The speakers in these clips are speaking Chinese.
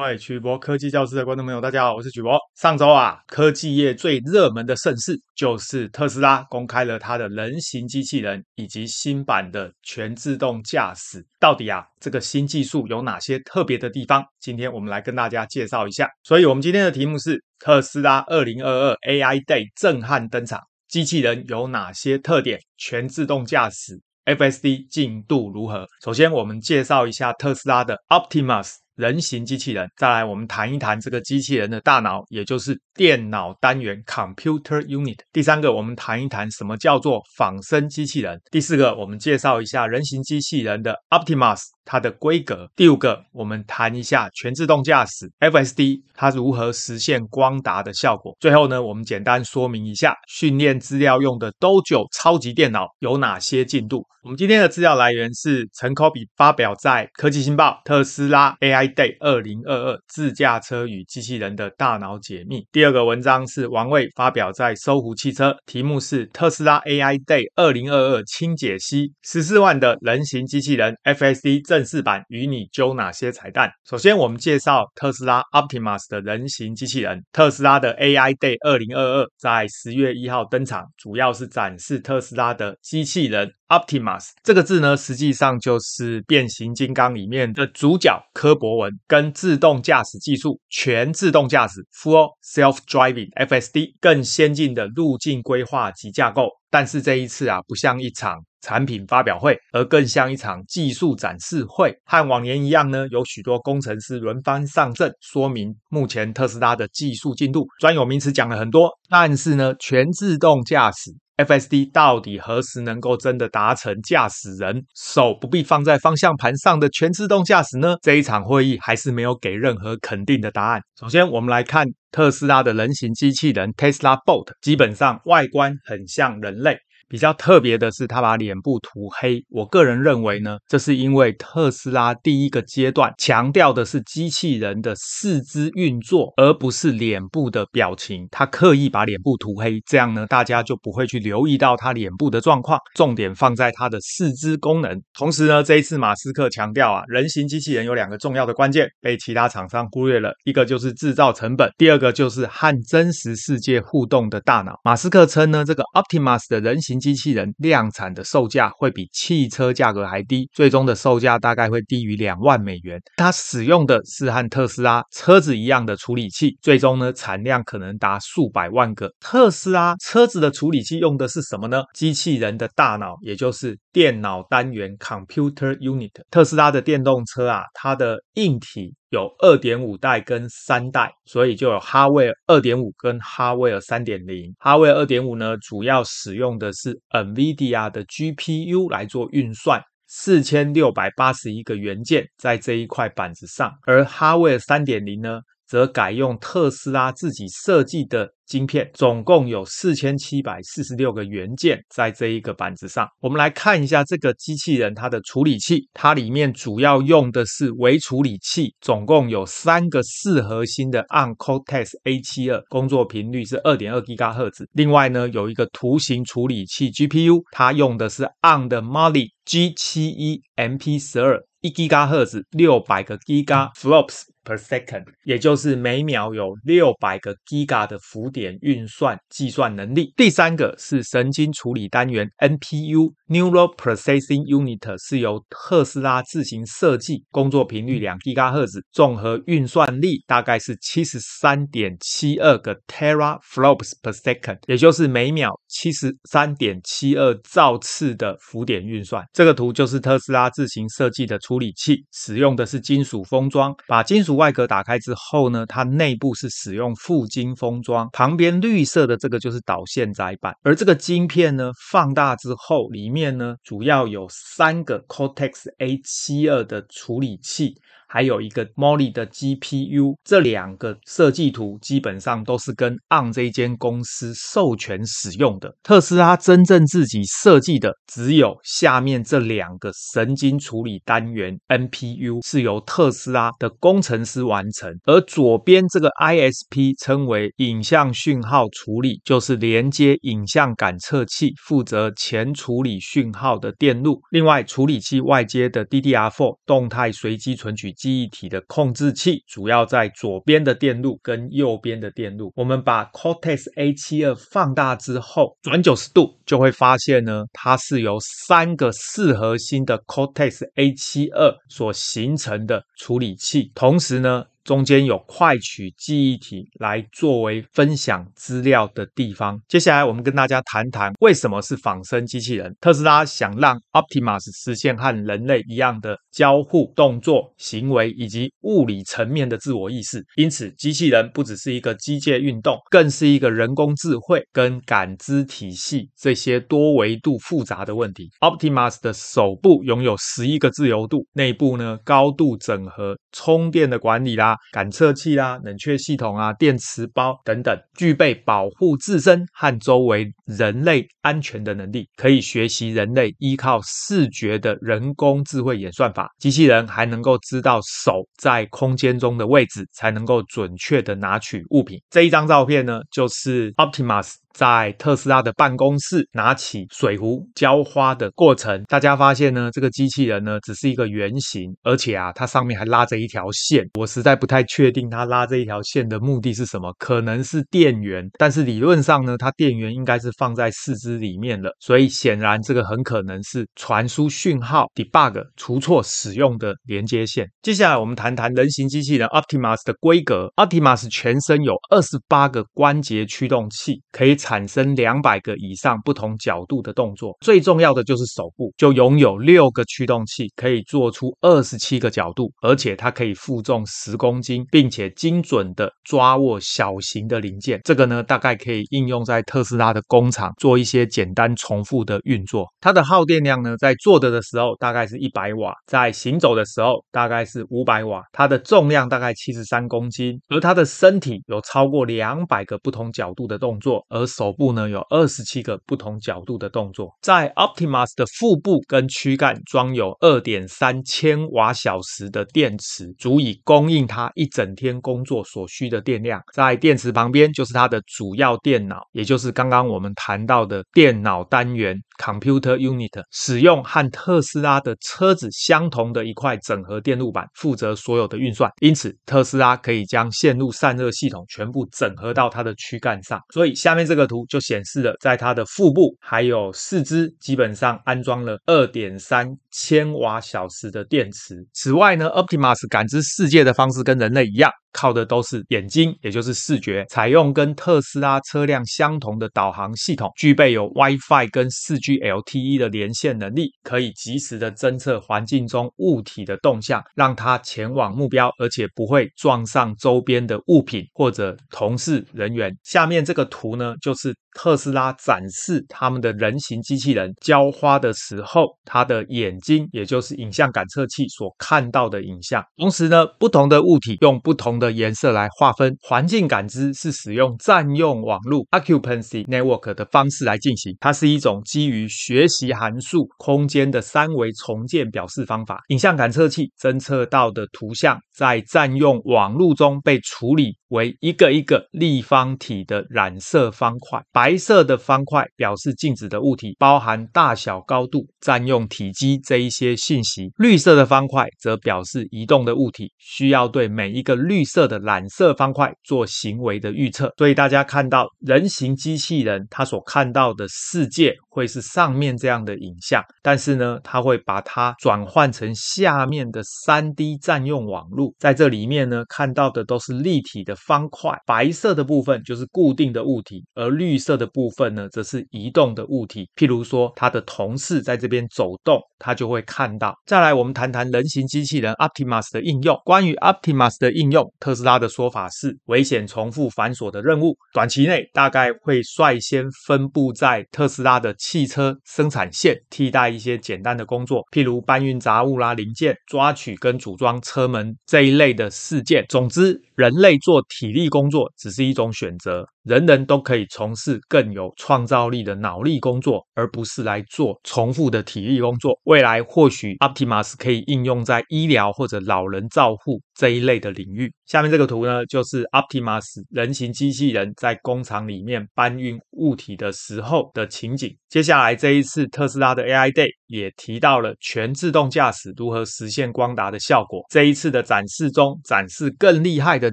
各位曲博科技教室的观众朋友，大家好，我是曲博。上周啊，科技业最热门的盛事就是特斯拉公开了它的人形机器人以及新版的全自动驾驶。到底啊，这个新技术有哪些特别的地方？今天我们来跟大家介绍一下。所以，我们今天的题目是特斯拉二零二二 AI Day 震撼登场，机器人有哪些特点？全自动驾驶 FSD 进度如何？首先，我们介绍一下特斯拉的 Optimus。人形机器人，再来我们谈一谈这个机器人的大脑，也就是电脑单元 （Computer Unit）。第三个，我们谈一谈什么叫做仿生机器人。第四个，我们介绍一下人形机器人的 Optimus。它的规格。第五个，我们谈一下全自动驾驶 FSD，它如何实现光达的效果。最后呢，我们简单说明一下训练资料用的 Dojo 超级电脑有哪些进度。我们今天的资料来源是陈科比发表在科技新报特斯拉 AI Day 二零二二自驾车与机器人的大脑解密。第二个文章是王卫发表在搜狐汽车，题目是特斯拉 AI Day 二零二二轻解析十四万的人形机器人 FSD 正。正式版与你揪哪些彩蛋？首先，我们介绍特斯拉 Optimus 的人形机器人。特斯拉的 AI Day 二零二二在十月一号登场，主要是展示特斯拉的机器人 Optimus。这个字呢，实际上就是变形金刚里面的主角柯博文，跟自动驾驶技术全自动驾驶 Full Self Driving FSD 更先进的路径规划及架构。但是这一次啊，不像一场。产品发表会，而更像一场技术展示会。和往年一样呢，有许多工程师轮番上阵，说明目前特斯拉的技术进度。专有名词讲了很多，但是呢，全自动驾驶 FSD 到底何时能够真的达成驾驶人手不必放在方向盘上的全自动驾驶呢？这一场会议还是没有给任何肯定的答案。首先，我们来看特斯拉的人形机器人 Tesla Bot，基本上外观很像人类。比较特别的是，他把脸部涂黑。我个人认为呢，这是因为特斯拉第一个阶段强调的是机器人的四肢运作，而不是脸部的表情。他刻意把脸部涂黑，这样呢，大家就不会去留意到他脸部的状况，重点放在他的四肢功能。同时呢，这一次马斯克强调啊，人形机器人有两个重要的关键，被其他厂商忽略了，一个就是制造成本，第二个就是和真实世界互动的大脑。马斯克称呢，这个 Optimus 的人形机器人量产的售价会比汽车价格还低，最终的售价大概会低于两万美元。它使用的是和特斯拉车子一样的处理器，最终呢，产量可能达数百万个。特斯拉车子的处理器用的是什么呢？机器人的大脑，也就是电脑单元 （Computer Unit）。特斯拉的电动车啊，它的硬体。有二点五代跟三代，所以就有哈维尔二点五跟哈维尔三点零。哈维尔二点五呢，主要使用的是 NVIDIA 的 GPU 来做运算，四千六百八十一个元件在这一块板子上，而哈维尔三点零呢，则改用特斯拉自己设计的。晶片总共有四千七百四十六个元件在这一个板子上。我们来看一下这个机器人它的处理器，它里面主要用的是微处理器，总共有三个四核心的 ARM Cortex A72，工作频率是二点二 GHz。另外呢，有一个图形处理器 GPU，它用的是 ARM 的 Mali G71 MP12，一 GHz，六百个 Gigaflops per second，也就是每秒有六百个 Giga 的浮点。运算计算能力。第三个是神经处理单元 NPU（Neural Processing Unit），是由特斯拉自行设计，工作频率两 Giga 赫兹综合运算力大概是七十三点七二个 Teraflops per second，也就是每秒七十三点七二兆次的浮点运算。这个图就是特斯拉自行设计的处理器，使用的是金属封装。把金属外壳打开之后呢，它内部是使用覆晶封装。旁边绿色的这个就是导线载板，而这个晶片呢，放大之后，里面呢，主要有三个 Cortex A72 的处理器。还有一个 Molly 的 GPU，这两个设计图基本上都是跟 ARM 这一间公司授权使用的。特斯拉真正自己设计的只有下面这两个神经处理单元 NPU，是由特斯拉的工程师完成。而左边这个 ISP 称为影像讯号处理，就是连接影像感测器，负责前处理讯号的电路。另外，处理器外接的 DDR4 动态随机存取。记忆体的控制器主要在左边的电路跟右边的电路。我们把 Cortex A72 放大之后，转九十度就会发现呢，它是由三个四核心的 Cortex A72 所形成的处理器，同时呢。中间有快取记忆体来作为分享资料的地方。接下来，我们跟大家谈谈为什么是仿生机器人。特斯拉想让 Optimus 实现和人类一样的交互动作、行为以及物理层面的自我意识。因此，机器人不只是一个机械运动，更是一个人工智慧跟感知体系这些多维度复杂的问题。Optimus 的手部拥有十一个自由度，内部呢高度整合充电的管理啦。感测器啦、冷却系统啊、电池包等等，具备保护自身和周围人类安全的能力，可以学习人类依靠视觉的人工智慧演算法。机器人还能够知道手在空间中的位置，才能够准确的拿取物品。这一张照片呢，就是 Optimus。在特斯拉的办公室拿起水壶浇花的过程，大家发现呢，这个机器人呢只是一个圆形，而且啊，它上面还拉着一条线。我实在不太确定它拉这一条线的目的是什么，可能是电源，但是理论上呢，它电源应该是放在四肢里面了，所以显然这个很可能是传输讯号、debug 除错使用的连接线。接下来我们谈谈人形机器人 Optimus 的规格。Optimus 全身有二十八个关节驱动器，可以。产生两百个以上不同角度的动作，最重要的就是手部就拥有六个驱动器，可以做出二十七个角度，而且它可以负重十公斤，并且精准的抓握小型的零件。这个呢，大概可以应用在特斯拉的工厂做一些简单重复的运作。它的耗电量呢，在坐着的时候大概是一百瓦，在行走的时候大概是五百瓦。它的重量大概七十三公斤，而它的身体有超过两百个不同角度的动作，而手部呢，有二十七个不同角度的动作，在 Optimus 的腹部跟躯干装有二点三千瓦小时的电池，足以供应它一整天工作所需的电量。在电池旁边就是它的主要电脑，也就是刚刚我们谈到的电脑单元 Computer Unit，使用和特斯拉的车子相同的一块整合电路板，负责所有的运算。因此，特斯拉可以将线路散热系统全部整合到它的躯干上。所以下面这个。这图就显示了，在它的腹部还有四肢，基本上安装了二点三千瓦小时的电池。此外呢，Optimus 感知世界的方式跟人类一样。靠的都是眼睛，也就是视觉，采用跟特斯拉车辆相同的导航系统，具备有 WiFi 跟 4G LTE 的连线能力，可以及时的侦测环境中物体的动向，让它前往目标，而且不会撞上周边的物品或者同事人员。下面这个图呢，就是特斯拉展示他们的人形机器人浇花的时候，它的眼睛，也就是影像感测器所看到的影像。同时呢，不同的物体用不同的颜色来划分，环境感知是使用占用网络 （occupancy network） 的方式来进行。它是一种基于学习函数空间的三维重建表示方法。影像感测器侦测到的图像在占用网络中被处理为一个一个立方体的染色方块。白色的方块表示静止的物体，包含大小、高度、占用体积这一些信息。绿色的方块则表示移动的物体，需要对每一个绿色的染色方块做行为的预测，所以大家看到人形机器人，它所看到的世界会是上面这样的影像，但是呢，它会把它转换成下面的 3D 占用网络，在这里面呢，看到的都是立体的方块，白色的部分就是固定的物体，而绿色的部分呢，则是移动的物体。譬如说，他的同事在这边走动，他就会看到。再来，我们谈谈人形机器人 Optimus 的应用。关于 Optimus 的应用，特斯拉的说法是，危险、重复、繁琐的任务，短期内大概会率先分布在特斯拉的汽车生产线，替代一些简单的工作，譬如搬运杂物啦、零件、抓取跟组装车门这一类的事件。总之，人类做体力工作只是一种选择，人人都可以从事更有创造力的脑力工作，而不是来做重复的体力工作。未来或许 Optimus 可以应用在医疗或者老人照护这一类的领域。下面这个图呢，就是 Optimus 人形机器人在工厂里面搬运物体的时候的情景。接下来这一次特斯拉的 AI Day 也提到了全自动驾驶如何实现光达的效果。这一次的展示中，展示更厉害的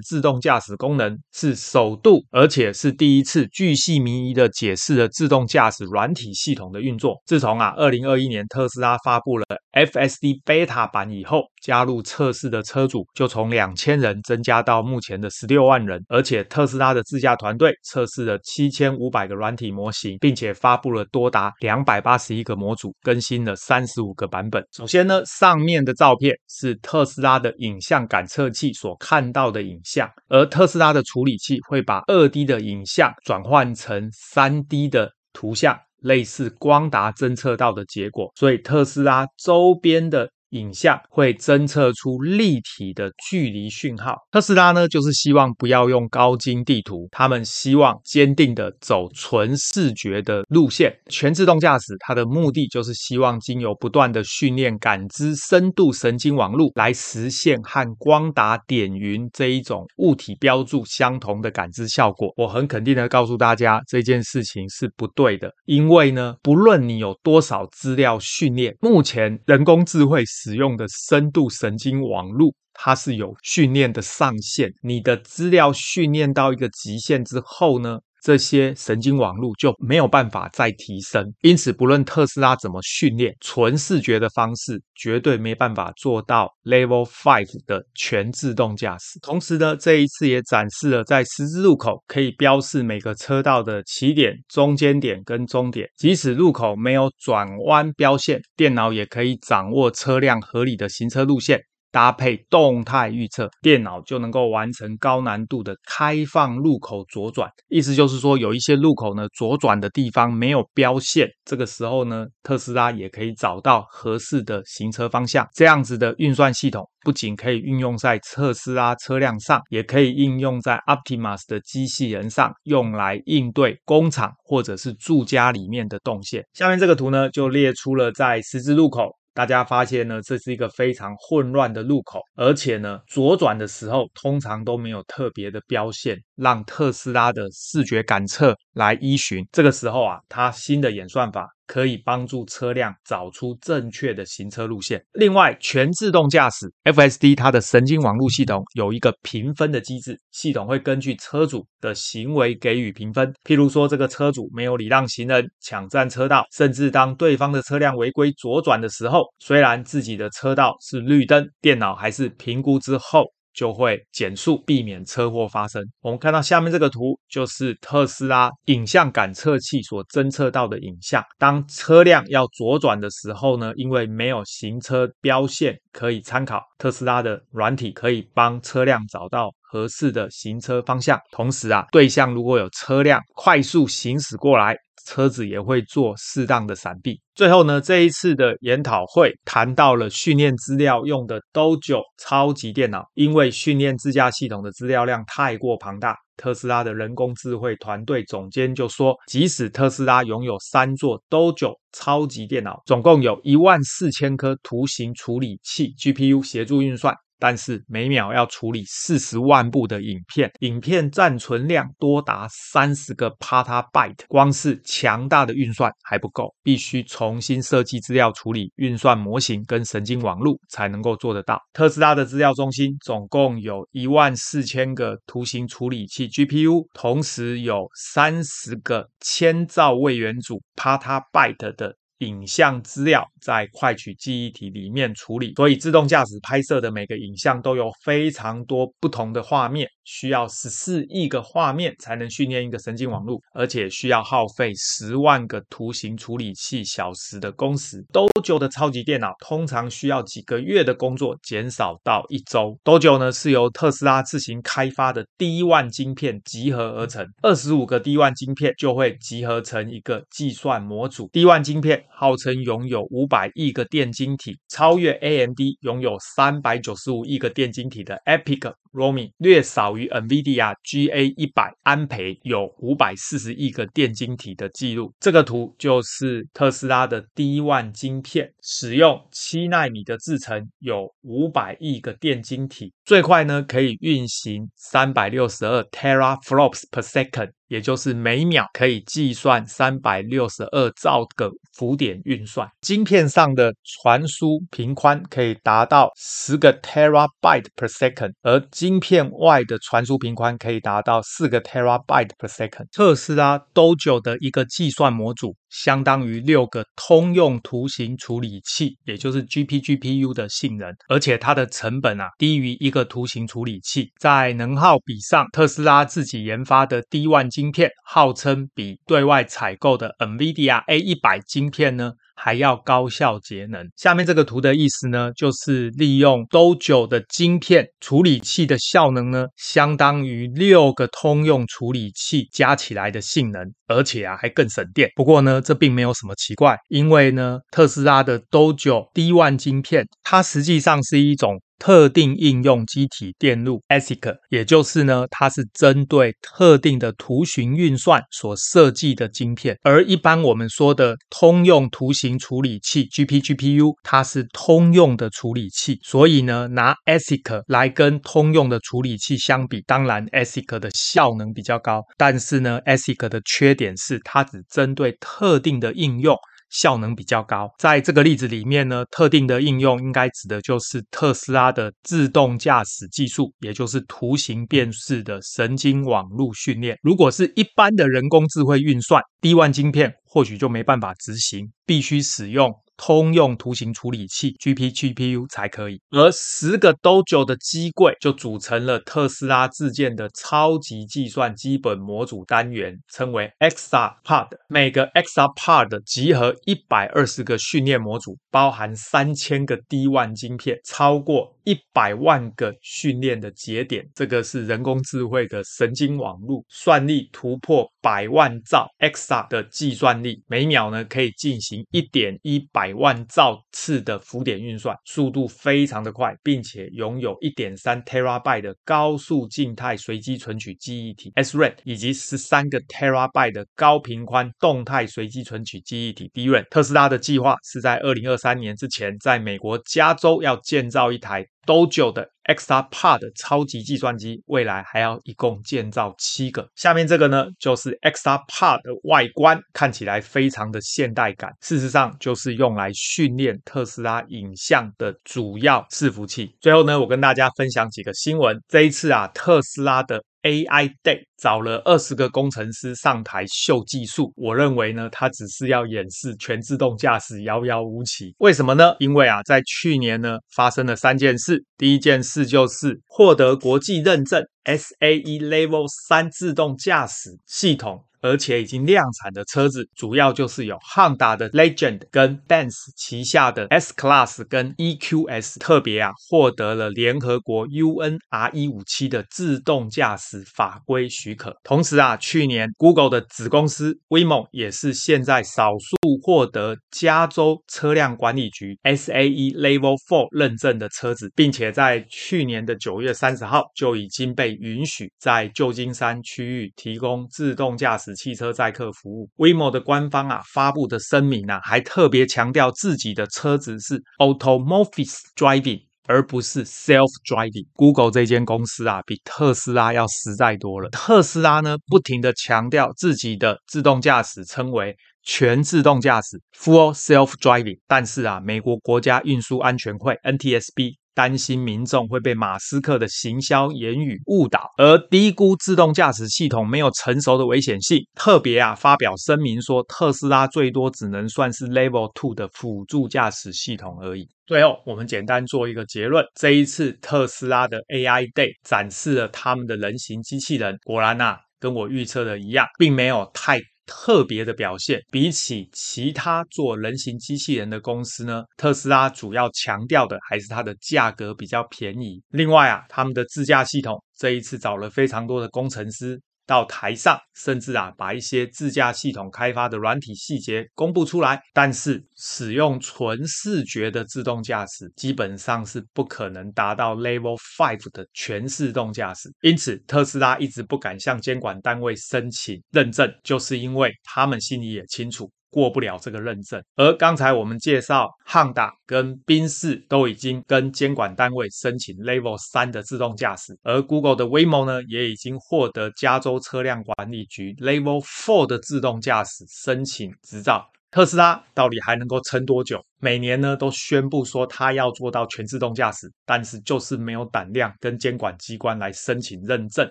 自动驾驶功能，是首度，而且是第一次巨细靡遗的解释了自动驾驶软体系统的运作。自从啊，二零二一年特斯拉发布了 FSD Beta 版以后，加入测试的车主就从两千人增加到目前的十六万人。而且特斯拉的自驾团队测试了七千五百个软体模型，并且发布了多达两百八十一个模组，更新了三十五个版本。首先呢，上面的照片是特斯拉的影像感测器所看到的影像，而特斯拉的处理器会把二 D 的影像转换成三 D 的图像，类似光达侦测到的结果。所以特斯拉周边的影像会侦测出立体的距离讯号。特斯拉呢，就是希望不要用高精地图，他们希望坚定的走纯视觉的路线。全自动驾驶它的目的就是希望经由不断的训练感知深度神经网络，来实现和光达点云这一种物体标注相同的感知效果。我很肯定的告诉大家，这件事情是不对的，因为呢，不论你有多少资料训练，目前人工智慧。使用的深度神经网络，它是有训练的上限。你的资料训练到一个极限之后呢，这些神经网络就没有办法再提升，因此不论特斯拉怎么训练，纯视觉的方式绝对没办法做到 Level Five 的全自动驾驶。同时呢，这一次也展示了在十字路口可以标示每个车道的起点、中间点跟终点，即使路口没有转弯标线，电脑也可以掌握车辆合理的行车路线。搭配动态预测，电脑就能够完成高难度的开放路口左转。意思就是说，有一些路口呢，左转的地方没有标线，这个时候呢，特斯拉也可以找到合适的行车方向。这样子的运算系统不仅可以运用在特斯拉车辆上，也可以应用在 Optimus 的机器人上，用来应对工厂或者是住家里面的动线。下面这个图呢，就列出了在十字路口。大家发现呢，这是一个非常混乱的路口，而且呢，左转的时候通常都没有特别的标线，让特斯拉的视觉感测来依循。这个时候啊，它新的演算法。可以帮助车辆找出正确的行车路线。另外，全自动驾驶 FSD 它的神经网络系统有一个评分的机制，系统会根据车主的行为给予评分。譬如说，这个车主没有礼让行人、抢占车道，甚至当对方的车辆违规左转的时候，虽然自己的车道是绿灯，电脑还是评估之后。就会减速，避免车祸发生。我们看到下面这个图，就是特斯拉影像感测器所侦测到的影像。当车辆要左转的时候呢，因为没有行车标线可以参考，特斯拉的软体可以帮车辆找到合适的行车方向。同时啊，对向如果有车辆快速行驶过来，车子也会做适当的闪避。最后呢，这一次的研讨会谈到了训练资料用的 Dojo 超级电脑，因为训练自驾系统的资料量太过庞大，特斯拉的人工智慧团队总监就说，即使特斯拉拥有三座 Dojo 超级电脑，总共有一万四千颗图形处理器 GPU 协助运算。但是每秒要处理四十万部的影片，影片暂存量多达三十个 petabyte，光是强大的运算还不够，必须重新设计资料处理运算模型跟神经网络才能够做得到。特斯拉的资料中心总共有一万四千个图形处理器 GPU，同时有三十个千兆位元组 petabyte 的。影像资料在快取记忆体里面处理，所以自动驾驶拍摄的每个影像都有非常多不同的画面，需要十四亿个画面才能训练一个神经网络，而且需要耗费十万个图形处理器小时的工时。Dojo 的超级电脑通常需要几个月的工作，减少到一周。Dojo 呢是由特斯拉自行开发的 D1 晶片集合而成，二十五个 D1 晶片就会集合成一个计算模组。D1 晶片。号称拥有五百亿个电晶体，超越 AMD 拥有三百九十五亿个电晶体的 Epic Romi 略少于 NVIDIA GA 一百安培，有五百四十亿个电晶体的记录。这个图就是特斯拉的第一万晶片，使用七纳米的制程，有五百亿个电晶体，最快呢可以运行三百六十二 teraflops per second。也就是每秒可以计算三百六十二兆个浮点运算，晶片上的传输频宽可以达到十个 terabyte per second，而晶片外的传输频宽可以达到四个 terabyte per second。特斯拉 Dojo 的一个计算模组。相当于六个通用图形处理器，也就是 GPGPU 的性能，而且它的成本啊低于一个图形处理器。在能耗比上，特斯拉自己研发的 D1 晶片，号称比对外采购的 NVIDIA A100 晶片呢，还要高效节能。下面这个图的意思呢，就是利用 Dojo 的晶片处理器的效能呢，相当于六个通用处理器加起来的性能，而且啊还更省电。不过呢，这并没有什么奇怪，因为呢，特斯拉的 Dojo D1 晶片，它实际上是一种。特定应用机体电路 ASIC，也就是呢，它是针对特定的图形运算所设计的晶片，而一般我们说的通用图形处理器 GPGPU，它是通用的处理器，所以呢，拿 ASIC 来跟通用的处理器相比，当然 ASIC 的效能比较高，但是呢，ASIC 的缺点是它只针对特定的应用。效能比较高，在这个例子里面呢，特定的应用应该指的就是特斯拉的自动驾驶技术，也就是图形辨识的神经网络训练。如果是一般的人工智慧运算，D1 晶片或许就没办法执行，必须使用。通用图形处理器 GPGPU 才可以，而十个 Dojo 的机柜就组成了特斯拉自建的超级计算基本模组单元，称为 XR-Pod。每个 XR-Pod 集合一百二十个训练模组，包含三千个 D1 晶片，超过一百万个训练的节点。这个是人工智慧的神经网络，算力突破百万兆 XR 的计算力，每秒呢可以进行一点一百。百万兆次的浮点运算，速度非常的快，并且拥有一点三 terabyte 的高速静态随机存取记忆体 SRAM，以及十三个 terabyte 的高频宽动态随机存取记忆体 DRAM。特斯拉的计划是在二零二三年之前，在美国加州要建造一台。Dojo 的 XR-Pod 超级计算机，未来还要一共建造七个。下面这个呢，就是 XR-Pod 的外观，看起来非常的现代感。事实上，就是用来训练特斯拉影像的主要伺服器。最后呢，我跟大家分享几个新闻。这一次啊，特斯拉的 AI Day 找了二十个工程师上台秀技术，我认为呢，他只是要演示全自动驾驶遥遥无期。为什么呢？因为啊，在去年呢，发生了三件事。第一件事就是获得国际认证 SAE Level 三自动驾驶系统。而且已经量产的车子，主要就是有 Honda 的 Legend 跟 Benz 旗下的 S Class 跟 EQS，特别啊获得了联合国 UNR 一五七的自动驾驶法规许可。同时啊，去年 Google 的子公司 Waymo 也是现在少数获得加州车辆管理局 SAE Level Four 认证的车子，并且在去年的九月三十号就已经被允许在旧金山区域提供自动驾驶。汽车载客服务，Waymo 的官方啊发布的声明啊，还特别强调自己的车子是 autonomous driving，而不是 self driving。Google 这间公司啊，比特斯拉要实在多了。特斯拉呢，不停地强调自己的自动驾驶称为全自动驾驶 （full self driving），但是啊，美国国家运输安全会 （NTSB）。担心民众会被马斯克的行销言语误导，而低估自动驾驶系统没有成熟的危险性。特别啊，发表声明说，特斯拉最多只能算是 Level Two 的辅助驾驶系统而已。最后，我们简单做一个结论：这一次特斯拉的 AI Day 展示了他们的人形机器人，果然啊，跟我预测的一样，并没有太。特别的表现，比起其他做人形机器人的公司呢，特斯拉主要强调的还是它的价格比较便宜。另外啊，他们的自驾系统这一次找了非常多的工程师。到台上，甚至啊把一些自驾系统开发的软体细节公布出来。但是使用纯视觉的自动驾驶，基本上是不可能达到 Level Five 的全自动驾驶。因此，特斯拉一直不敢向监管单位申请认证，就是因为他们心里也清楚。过不了这个认证，而刚才我们介绍汉达跟宾士都已经跟监管单位申请 Level 三的自动驾驶，而 Google 的 Waymo 呢，也已经获得加州车辆管理局 Level Four 的自动驾驶申请执照。特斯拉到底还能够撑多久？每年呢都宣布说它要做到全自动驾驶，但是就是没有胆量跟监管机关来申请认证。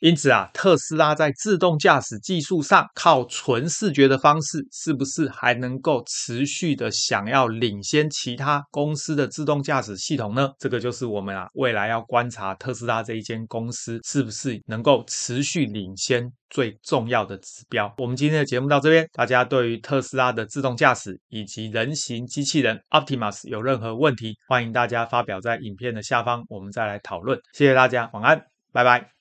因此啊，特斯拉在自动驾驶技术上靠纯视觉的方式，是不是还能够持续的想要领先其他公司的自动驾驶系统呢？这个就是我们啊未来要观察特斯拉这一间公司是不是能够持续领先最重要的指标。我们今天的节目到这边，大家对于特斯拉的自动驾驶以及人形机器人。Optimus 有任何问题，欢迎大家发表在影片的下方，我们再来讨论。谢谢大家，晚安，拜拜。